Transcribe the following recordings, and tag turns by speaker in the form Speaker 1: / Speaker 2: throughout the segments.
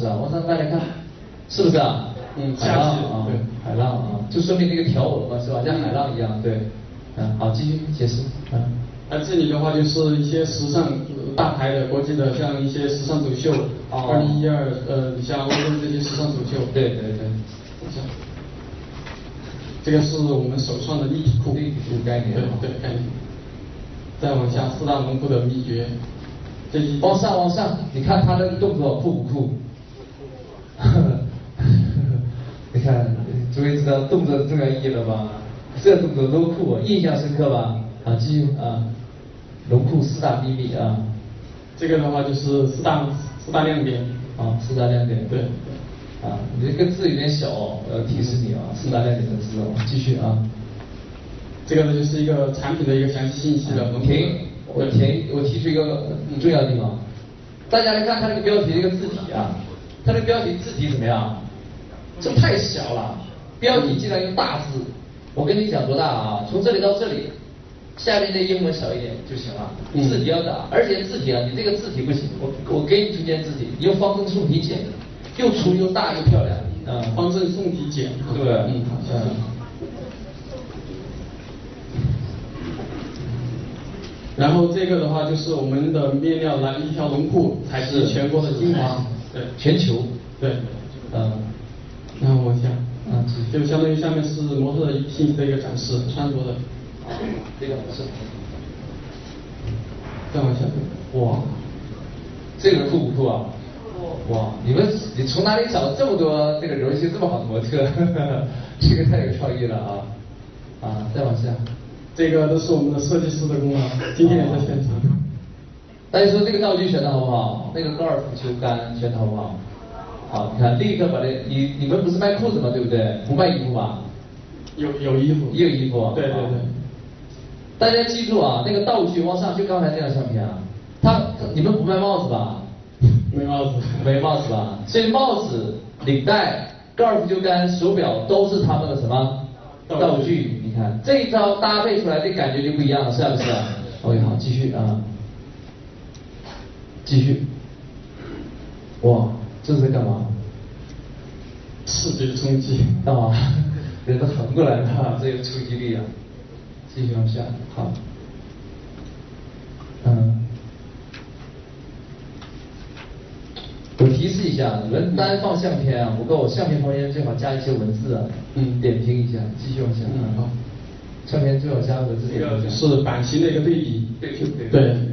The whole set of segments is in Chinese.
Speaker 1: 是啊？往上翻来看，是不是啊？
Speaker 2: 嗯
Speaker 1: 海浪啊
Speaker 2: 对，
Speaker 1: 海浪啊，就说明那个条纹嘛，是吧？像海浪一样，对。嗯，好，继续解释。嗯，
Speaker 2: 那这里的话就是一些时尚呃大牌的国际的，像一些时尚走秀，
Speaker 1: 哦
Speaker 2: 二零一二，呃，像欧洲这些时尚走秀。
Speaker 1: 对对对，
Speaker 2: 这个是我们首创的立体裤。
Speaker 1: 立体裤概念
Speaker 2: 对对概念。再往下，四大龙裤的秘诀。这一
Speaker 1: 往上往上，你看他的动作酷不酷？你看，终于知道动作的重要意义了吧？这动作多酷啊，印象深刻吧？啊，继续啊，龙库四大秘密啊，
Speaker 2: 这个的话就是四大四大亮点。
Speaker 1: 啊，四大亮点。
Speaker 2: 对。
Speaker 1: 啊，你这个字有点小哦，我要提示你啊，四大亮点的字哦，继续啊。
Speaker 2: 这个呢就是一个产品的一个详细信息的。
Speaker 1: 停，我停，我提出一个重要的地方，大家来看它这个标题这个字体啊，它的标题字体怎么样？这太小了，标题尽量用大字。我跟你讲多大啊？从这里到这里，下面的英文小一点就行了，
Speaker 2: 嗯
Speaker 1: 字体要大，而且字体啊，你这个字体不行，我我给你推荐字体，你用方正宋体简，又粗又大又漂亮，嗯，
Speaker 2: 方正宋体简。
Speaker 1: 对不对？
Speaker 2: 嗯，好，谢谢。然后这个的话就是我们的面料蓝一条龙裤，才是全国的精华。对，
Speaker 1: 全球，
Speaker 2: 对。
Speaker 1: 嗯，
Speaker 2: 然后往下，
Speaker 1: 嗯，
Speaker 2: 就相当于下面是模特的信息的一个展示，穿着的。
Speaker 1: 这个是。
Speaker 2: 再往下，
Speaker 1: 哇，这个酷不酷啊？哇，你们你从哪里找这么多这个柔性这么好的模特？这个太有创意了啊！啊，再往下，
Speaker 2: 这个都是我们的设计师的功劳，今天也在现场。
Speaker 1: 大家说这个道具选的好不好？那个高尔夫球杆选的好不好？好，你看立刻把这，你你们不是卖裤子吗？对不对？不卖衣服吧？
Speaker 2: 有有衣服。
Speaker 1: 也有衣服。
Speaker 2: 对对对。
Speaker 1: 大家记住啊，那个道具往上就刚才那张相片啊，他你们不卖帽子吧？
Speaker 2: 没帽子。
Speaker 1: 没帽子吧？所以帽子、领带、高尔夫球杆、手表都是他们的什么道具？你看这一招搭配出来这感觉就不一样了，是不是？OK，好，继续啊，继续。哇，这是在干嘛？
Speaker 2: 视觉冲击。
Speaker 1: 干嘛，人都横过来了，这个冲击力啊！继续往下，好，嗯，我提示一下，你们单放相片啊不够，相片旁边最好加一些文字啊，
Speaker 2: 嗯
Speaker 1: 点评一下，继续往下，
Speaker 2: 嗯好，
Speaker 1: 相片最好加文字点评一下。
Speaker 2: 是版型的一个对比。
Speaker 1: 对对对
Speaker 2: 对。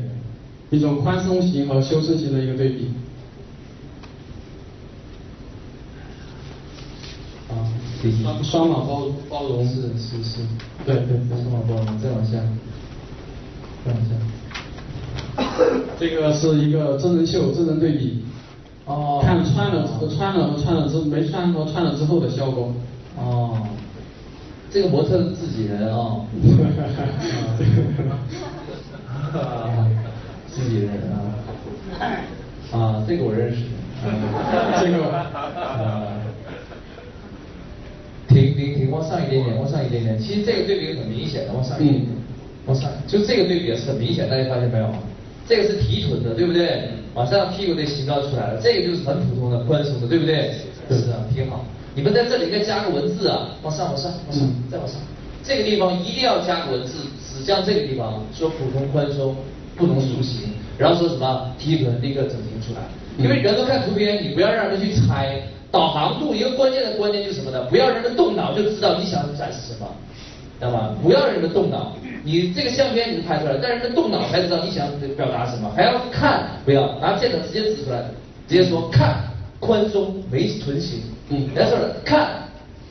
Speaker 2: 一种宽松型和修身型的一个对比。
Speaker 1: 啊，
Speaker 2: 双双码包包容。
Speaker 1: 是是是。
Speaker 2: 对对对。
Speaker 1: 双码包容，再往下，再往下。
Speaker 2: 这个是一个真人秀，真人对比。
Speaker 1: 哦。
Speaker 2: 看穿了和穿了和穿了之没穿和穿了之后的效果。
Speaker 1: 哦，这个模特是自己人啊、自己人啊。啊，这个我认识。
Speaker 2: 这个
Speaker 1: 啊。停停停，往上一点点，往上一点点。其实这个对比很明显的，往上一点点，往上，就这个对比是很明显，大家发现没有？这个是提臀的，对不对？马上屁股的形状出来了，这个就是很普通的宽松的，对不对？是啊，挺好。你们在这里应该加个文字啊，往上往上往上，再往上。这个地方一定要加个文字，只将这个地方说普通宽松，不能塑形，然后说什么提臀立刻整形出来。因为人都看图片，你不要让人去猜。导航度一个关键的关键就是什么呢？不要让人动脑就知道你想展示什么，知道吗？不要让人们动脑。你这个相片你拍出来，但是人动脑才知道你想表达什么，还要看，不要拿键盘直接指出来，直接说看宽松没臀型，嗯，人家说了看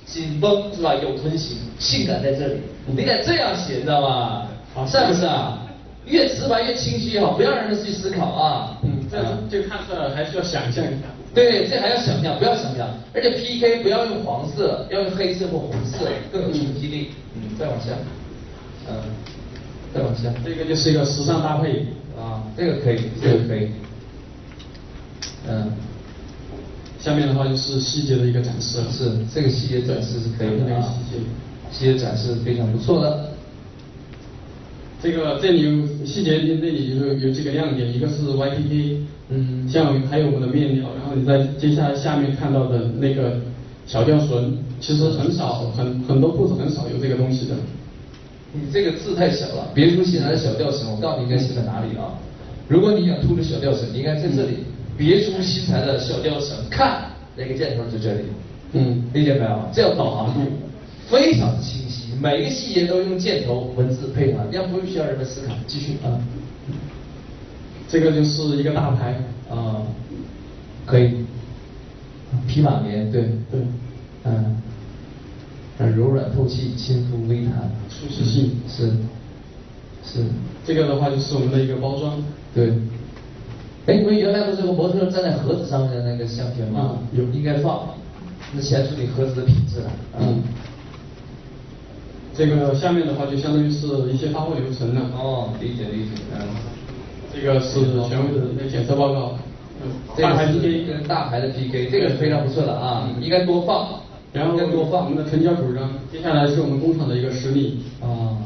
Speaker 1: 紧绷是吧？有臀型，性感在这里，你得这样写，知道吗？是不是啊？越直白越清晰哈，不要让人去思考啊。
Speaker 2: 嗯，这这看出来还需要想象一下。
Speaker 1: 对，这还要想象，不要想象。而且 PK 不要用黄色，要用黑色或红色，更有冲击力。嗯，再往下，嗯，再往下。
Speaker 2: 这个就是一个时尚搭配
Speaker 1: 啊，这个可以，这个可以。嗯，
Speaker 2: 下面的话就是细节的一个展示。
Speaker 1: 是，这个细节展示是可以的啊。
Speaker 2: 细节，
Speaker 1: 细节展示非常不错的。
Speaker 2: 这个这里有细节，这里有有几个亮点，一个是 YTK 嗯，像还有我们的面料，然后你在接下来下面看到的那个小吊绳，其实很少，很很多裤子很少有这个东西的。
Speaker 1: 你这个字太小了，别出心裁的小吊绳，我告诉你应该写在哪里啊？如果你想凸的小吊绳，你应该在这里，别出心裁的小吊绳，看那个箭头在这里。嗯，理解没有？这叫导航度，非常的清晰，每个细节都用箭头文字配合，要不需要人们思考。继续啊。
Speaker 2: 这个就是一个大牌
Speaker 1: 啊，可以，匹马棉，对
Speaker 2: 对，
Speaker 1: 嗯，很柔软透气，亲肤微弹，
Speaker 2: 舒适性
Speaker 1: 是是，
Speaker 2: 这个的话就是我们的一个包装，
Speaker 1: 对。哎，你们原来不是有个模特站在盒子上面的那个相片吗？
Speaker 2: 有，
Speaker 1: 应该放，那显示你盒子的品质了。嗯。
Speaker 2: 这个下面的话就相当于是一些发货流程了。
Speaker 1: 哦，理解理解，嗯。
Speaker 2: 这个是权威的那检测报告，
Speaker 1: 大牌 PK 跟大牌的 PK，这个是非常不错的啊，应该多放，
Speaker 2: 然后
Speaker 1: 多放
Speaker 2: 我们的成交主张。接下来是我们工厂的一个实例
Speaker 1: 啊，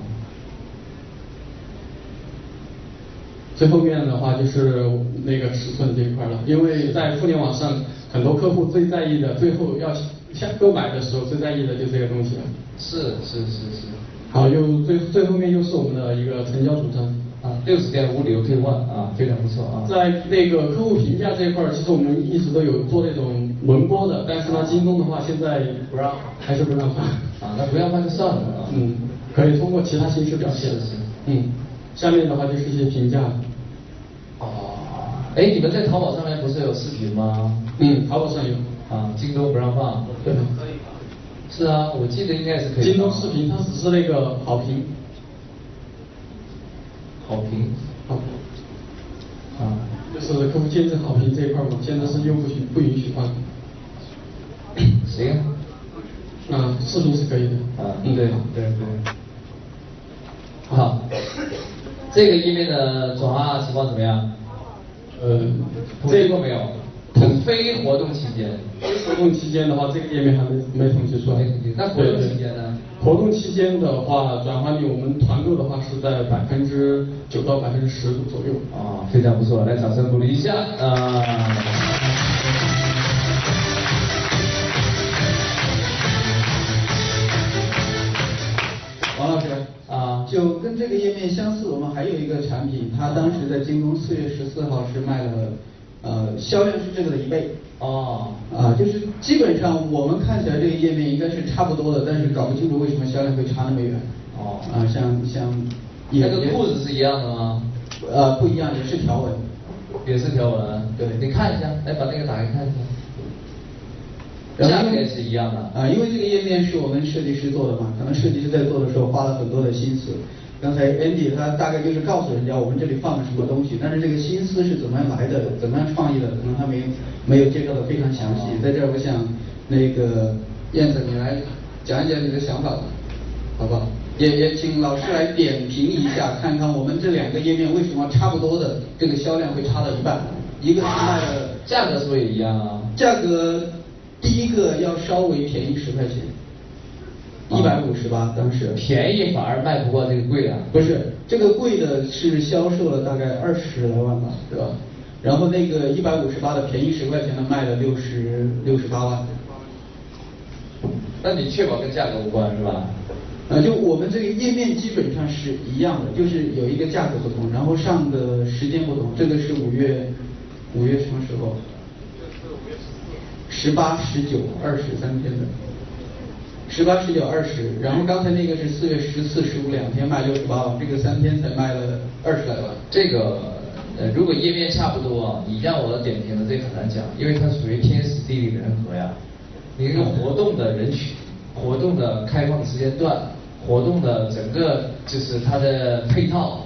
Speaker 2: 最后面的话就是那个尺寸这一块了，因为在互联网上很多客户最在意的，最后要下购买的时候最在意的就是这个东西了。
Speaker 1: 是是是是。
Speaker 2: 好，又最最后面又是我们的一个成交主张。
Speaker 1: 啊，六十天无理由退换啊，非常不错啊。
Speaker 2: 在那个客户评价这一块儿，其实我们一直都有做那种轮播的，但是呢，京东的话现在
Speaker 1: 不让，
Speaker 2: 还是不让换
Speaker 1: 啊。那不让换就算了啊。
Speaker 2: 嗯，可以通过其他形式表现。
Speaker 1: 是。
Speaker 2: 嗯，下面的话就是一些评价。
Speaker 1: 哦。哎，你们在淘宝上面不是有视频吗？
Speaker 2: 嗯，淘宝上有。
Speaker 1: 啊，京东不让放。
Speaker 2: 对。
Speaker 1: 是啊，我记得应该是可以。
Speaker 2: 京东视频它只是那个好评。
Speaker 1: 好评，
Speaker 2: 好，啊，就是客户见证好评这一块嘛，现在是又不许不允许换。
Speaker 1: 行，
Speaker 2: 啊，视频是可以的。
Speaker 1: 啊，对对对。好，这个页面的转化情况怎么样？
Speaker 2: 呃，
Speaker 1: 这个没有。非活动期间，非
Speaker 2: 活动期间的话，这个页面还没没统计出来。
Speaker 1: 那活动期间呢？
Speaker 2: 活动期间的话，转化率我们团购的话是在百分之九到百分之十左右。
Speaker 1: 啊，非常不错，来掌声鼓励一下啊！
Speaker 3: 王老师
Speaker 1: 啊，
Speaker 3: 就跟这个页面相似，我们还有一个产品，它当时在京东四月十四号是卖了。呃，销量是这个的一倍
Speaker 1: 哦，
Speaker 3: 啊，就是基本上我们看起来这个页面应该是差不多的，但是搞不清楚为什么销量会差那么远。
Speaker 1: 哦，
Speaker 3: 啊，像像，
Speaker 1: 那个裤子是一样的吗？
Speaker 3: 呃，不一样，也是条纹，
Speaker 1: 也是条纹。
Speaker 3: 对，
Speaker 1: 你看一下，来把那个打开看一下。价格也是一样的。
Speaker 3: 啊，因为这个页面是我们设计师做的嘛，可能设计师在做的时候花了很多的心思。刚才 Andy 他大概就是告诉人家我们这里放了什么东西，但是这个心思是怎么样来的，怎么样创意的，可能他没没有介绍的非常详细。在这儿我想那个燕子你来讲一讲你的想法，好不好？也也请老师来点评一下，看看我们这两个页面为什么差不多的这个销量会差到一半，一个是卖的
Speaker 1: 价格是不是也一样啊？
Speaker 3: 价格第一个要稍微便宜十块钱。一百五十八，当时
Speaker 1: 便宜反而卖不过这个贵的，
Speaker 3: 不是这个贵的是销售了大概二十来万吧，对吧？然后那个一百五十八的便宜十块钱的卖了六十六十八万。
Speaker 1: 那你确保跟价格无关是吧？
Speaker 3: 呃，就我们这个页面基本上是一样的，就是有一个价格不同，然后上的时间不同，这个是五月五月什么时候？十八、十九、二十三天的。十八、十九、二十，然后刚才那个是四月十四、十五两天卖六十八万，这个三天才卖了二十来万。
Speaker 1: 这个呃，如果页面差不多，你让我点评的这很难讲，因为它属于天时地利人和呀。你这个活动的人群、活动的开放时间段、活动的整个就是它的配套，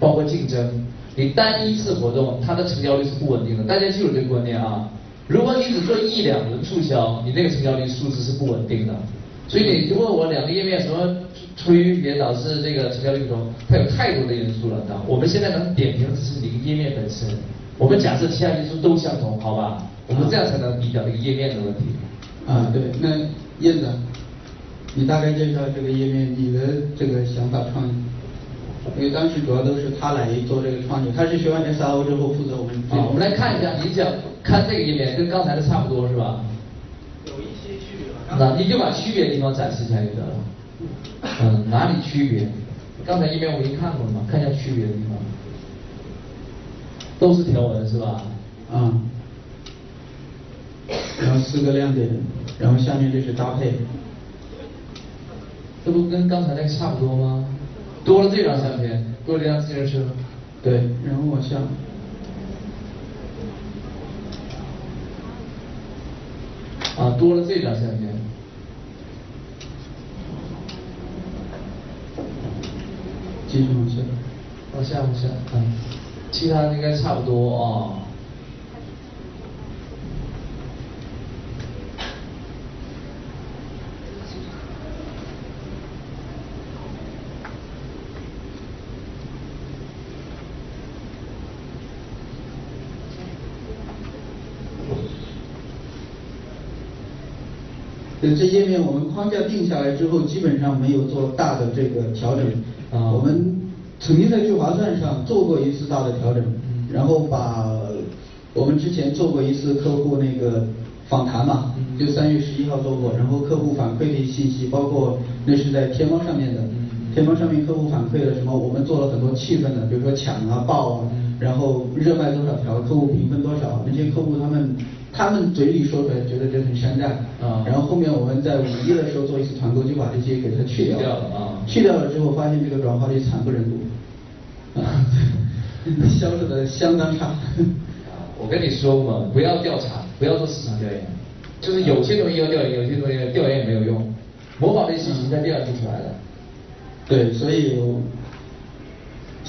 Speaker 1: 包括竞争，你单一次活动它的成交率是不稳定的。大家记住这个观念啊！如果你只做一两轮促销，你那个成交率数字是不稳定的。所以你问我两个页面什么出于别导致这个成交率不同，它有太多的因素了，我们现在能点评的只是你个页面本身，我们假设其他因素都相同，好吧？我们这样才能比较这个页面的问题。
Speaker 3: 啊，对，那燕子，你大概介绍这个页面，你的这个想法创意。因为当时主要都是他来做这个创意，他是学完 SRO 之后负责我们。
Speaker 1: 啊，我们来看一下，你讲看这个页面跟刚才的差不多是吧？那你就把区别的地方展示一下就得了。嗯，哪里区别？刚才页面我已经看过了嘛？看一下区别的地方。都是条纹是吧？
Speaker 3: 啊。然后四个亮点，然后下面就是搭配。
Speaker 1: 这不跟刚才那个差不多吗？多了这张相片，多了这辆自行车。
Speaker 3: 对，然后往下。
Speaker 1: 啊，多了这张相片。
Speaker 3: 记录一下。
Speaker 1: 往下，往下，嗯，其他应该差不多啊啊。
Speaker 3: 这页面我们框架定下来之后，基本上没有做大的这个调整。啊，我们曾经在聚划算上做过一次大的调整，然后把我们之前做过一次客户那个访谈嘛，就三月十一号做过，然后客户反馈的信息，包括那是在天猫上面的，天猫上面客户反馈了什么，我们做了很多气氛的，比如说抢啊、爆啊，然后热卖多少条，客户评分多少，那些客户他们。他们嘴里说出来觉得这很山寨，啊，然后后面我们在五一的时候做一次团购，就把这些给它去掉
Speaker 1: 了，啊，
Speaker 3: 去掉了之后发现这个转化率惨不忍睹，啊，销售的相当差。
Speaker 1: 我跟你说嘛，不要调查，不要做市场调研，就是有些东西要调研，有些东西调研也没有用，模仿的信息在调研出来了。
Speaker 3: 对，所以。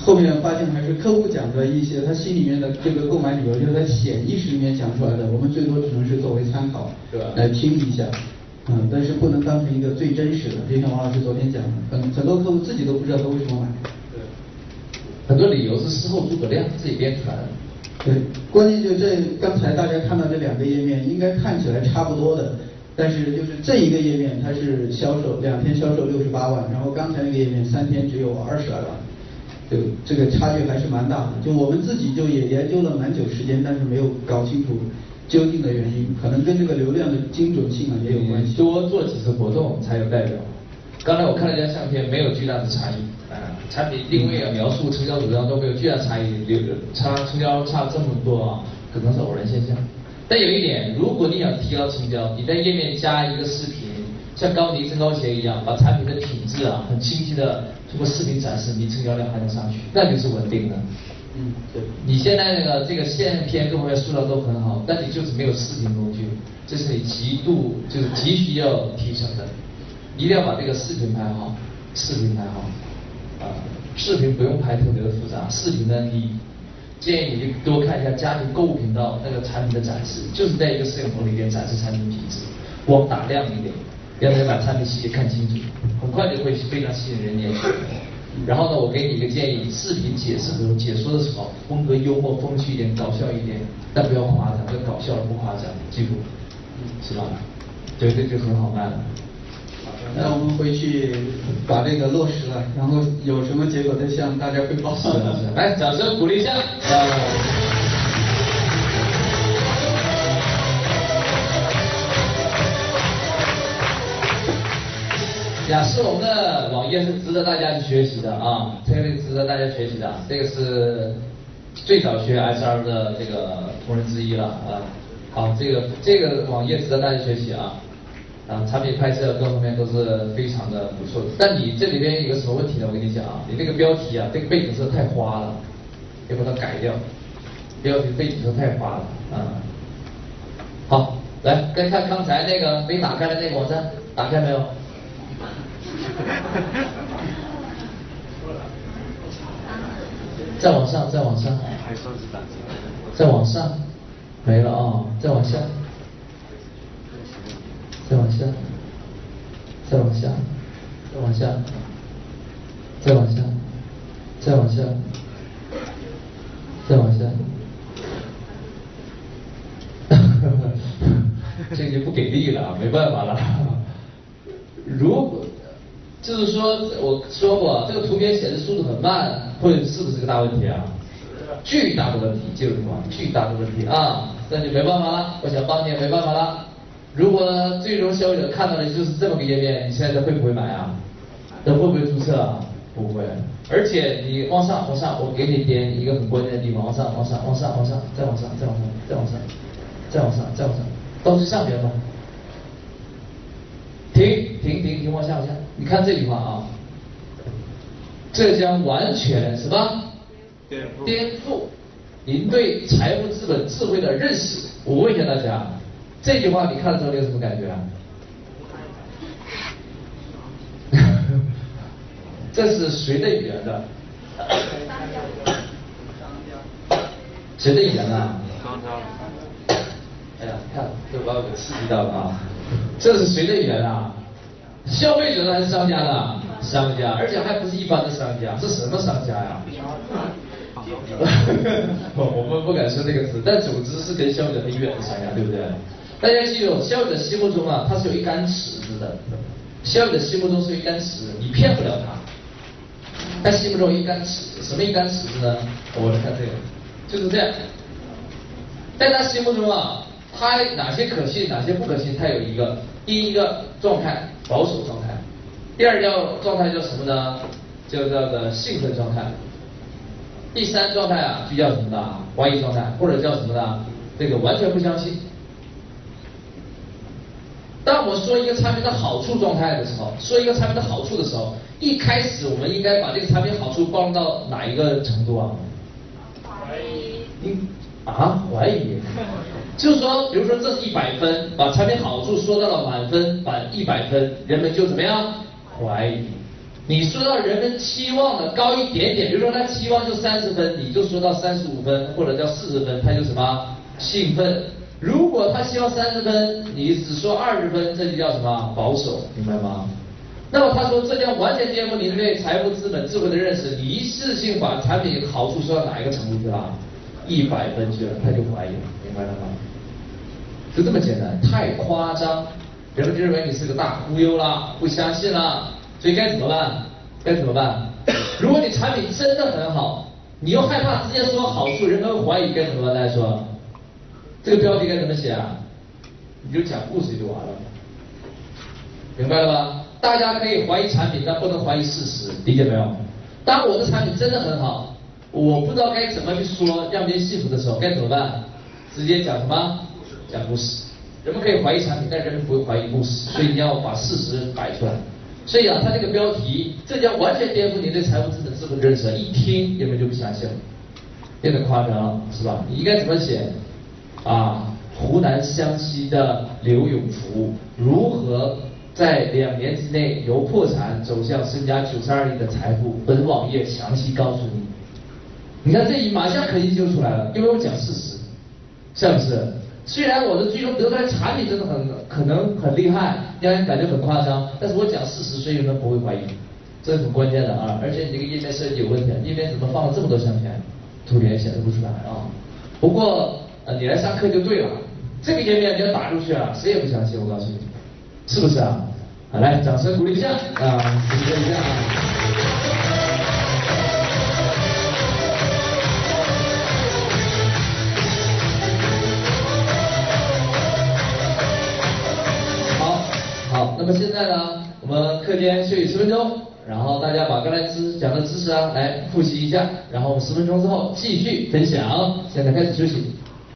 Speaker 3: 后面发现还是客户讲的一些他心里面的这个购买理由，就是他潜意识里面讲出来的，我们最多只能是作为参考？来听一下，嗯，但是不能当成一个最真实的。就像王老师昨天讲的，很很多客户自己都不知道他为什么买，
Speaker 1: 对，很多理由是事后诸葛亮自己编出来的。
Speaker 3: 对，关键就这刚才大家看到这两个页面，应该看起来差不多的，但是就是这一个页面它是销售两天销售六十八万，然后刚才那个页面三天只有二十来万。这个差距还是蛮大的，就我们自己就也研究了蛮久时间，但是没有搞清楚究竟的原因，可能跟这个流量的精准性啊也有关系。
Speaker 1: 多做几次活动才有代表。刚才我看了一张相片，没有巨大的差异，啊，产品定位啊、描述、成交主张都没有巨大差异，流差成交差这么多啊，可能是偶然现象。但有一点，如果你想提高成交，你在页面加一个视频，像高迪增高鞋一样，把产品的品质啊很清晰的。通过视频展示，你成交量还能上去，那就是稳定的。
Speaker 3: 嗯，对。
Speaker 1: 你现在那个这个线片各方面塑造都很好，但你就是没有视频工具，这是你极度就是急需要提升的，一定要把这个视频拍好，视频拍好。啊，视频不用拍特别的复杂，视频呢，你建议你多看一下家庭购物频道那个产品的展示，就是在一个摄影棚里面展示产品品质，光打亮一点。让大家把产品细节看清楚，很快就会非常吸引人眼球。然后呢，我给你一个建议：视频解释的时候，解说的时候，风格幽默、风趣一点，搞笑一点，但不要夸张，要搞笑而不夸张，记住，是吧？对，这就很好办了。
Speaker 3: 那我们回去把这个落实了，然后有什么结果再向大家汇报。
Speaker 1: 来，掌声鼓励一下。雅诗龙的网页是值得大家去学习的啊，这个是值得大家学习的，这个是最早学 S R 的这个同仁之一了啊。好，这个这个网页值得大家学习啊啊，产品拍摄各方面都是非常的不错的。但你这里边有个什么问题呢？我跟你讲啊，你这个标题啊，这个背景色太花了，要把它改掉。标题背景色太花了啊。好，来再看刚才那个没打开的那个网站，打开没有？再往上，再往上，再往上，没了啊！再往下，再往下，再往下，再往下，再往下，再往下，再往下，这就不给力了，没办法了。就是说我说过，这个图片显示速度很慢，会是不是个大问题啊？巨大的问题，记住吗？巨大的问题啊，那就没办法了，我想帮你也没办法了。如果最终消费者看到的就是这么个页面，你现在会不会买啊？那会不会注册啊？不会。而且你往上往上，我给你点一个很关键的地方，往上往上往上往上，再往上再往上再往上再往上再往上，到最上边吧。停停停停，往下往下，你看这句话啊，这将完全什么？颠覆您对财务资本智慧的认识。我问一下大家，这句话你看的时候你有什么感觉啊？这是谁的语言的？谁的语言啊？哎呀，看，这把我给刺激到了啊！这是谁的语言啊？消费者还是商家的？商家，而且还不是一般的商家，是什么商家呀？我们不敢说这个词，但总之是跟消费者很远的商家，对不对？大家记住，消费者心目中啊，他是有一杆尺子的。消费者心目中是一杆尺子，你骗不了他。他心目中一杆尺，什么一杆尺子呢？我来看这个，就是这样。在他心目中啊，他哪些可信，哪些不可信，他有一个第一个状态，保守状态；第二叫状态叫什么呢？叫叫做兴奋状态；第三状态啊，就叫什么呢？怀疑状态，或者叫什么呢？这个完全不相信。当我们说一个产品的好处状态的时候，说一个产品的好处的时候，一开始我们应该把这个产品好处包容到哪一个程度啊？
Speaker 4: 怀
Speaker 1: 啊？怀疑？就是说，比如说这是一百分，把产品好处说到了满分，满一百分，人们就怎么样？怀疑。你说到人们期望的高一点点，比如说他期望就三十分，你就说到三十五分或者叫四十分，他就什么？兴奋。如果他希望三十分，你只说二十分，这就叫什么保守，明白吗？那么他说这将完全颠覆你对财富资本智慧的认识，你一次性把产品好处说到哪一个程度去了？一百分去了，他就怀疑了，明白了吗？就这么简单，太夸张，人们就认为你是个大忽悠了，不相信了，所以该怎么办？该怎么办？如果你产品真的很好，你又害怕直接说好处，人们会怀疑，该怎么办？大家说？这个标题该怎么写啊？你就讲故事就完了，明白了吧？大家可以怀疑产品，但不能怀疑事实，理解没有？当我的产品真的很好，我不知道该怎么去说让别人信服的时候，该怎么办？直接讲什么？讲故事。人们可以怀疑产品，但人们不会怀疑故事，所以你要把事实摆出来。所以啊，他这个标题，这将完全颠覆你对财富资本智慧认识。一听人们就不相信了，变得夸张了，是吧？你应该怎么写？啊，湖南湘西的刘永福如何在两年之内由破产走向身家九十二亿的财富？本网页详细告诉你。你看这一马上可以就出来了，因为我讲事实，是不是？虽然我的最终得出来产品真的很可能很厉害，让人感觉很夸张，但是我讲事实，所以人们不会怀疑，这是很关键的啊！而且你这个页面设计有问题，页面怎么放了这么多相片？图片显示不出来啊！不过。呃，你来上课就对了，这个页面你要打出去啊，谁也不相信，我告诉你，是不是啊？好，来，掌声鼓励一下啊，鼓励一下啊。那么现在呢，我们课间休息十分钟，然后大家把刚才知讲的知识啊，来复习一下，然后十分钟之后继续分享。现在开始休息。